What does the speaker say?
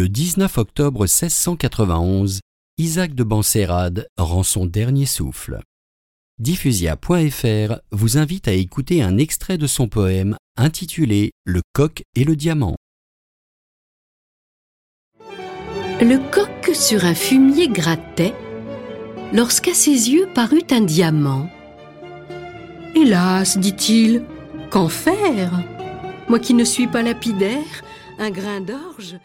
Le 19 octobre 1691, Isaac de Bansérade rend son dernier souffle. Diffusia.fr vous invite à écouter un extrait de son poème intitulé Le coq et le diamant. Le coq sur un fumier grattait, lorsqu'à ses yeux parut un diamant. Hélas, dit-il, qu'en faire? Moi qui ne suis pas lapidaire, un grain d'orge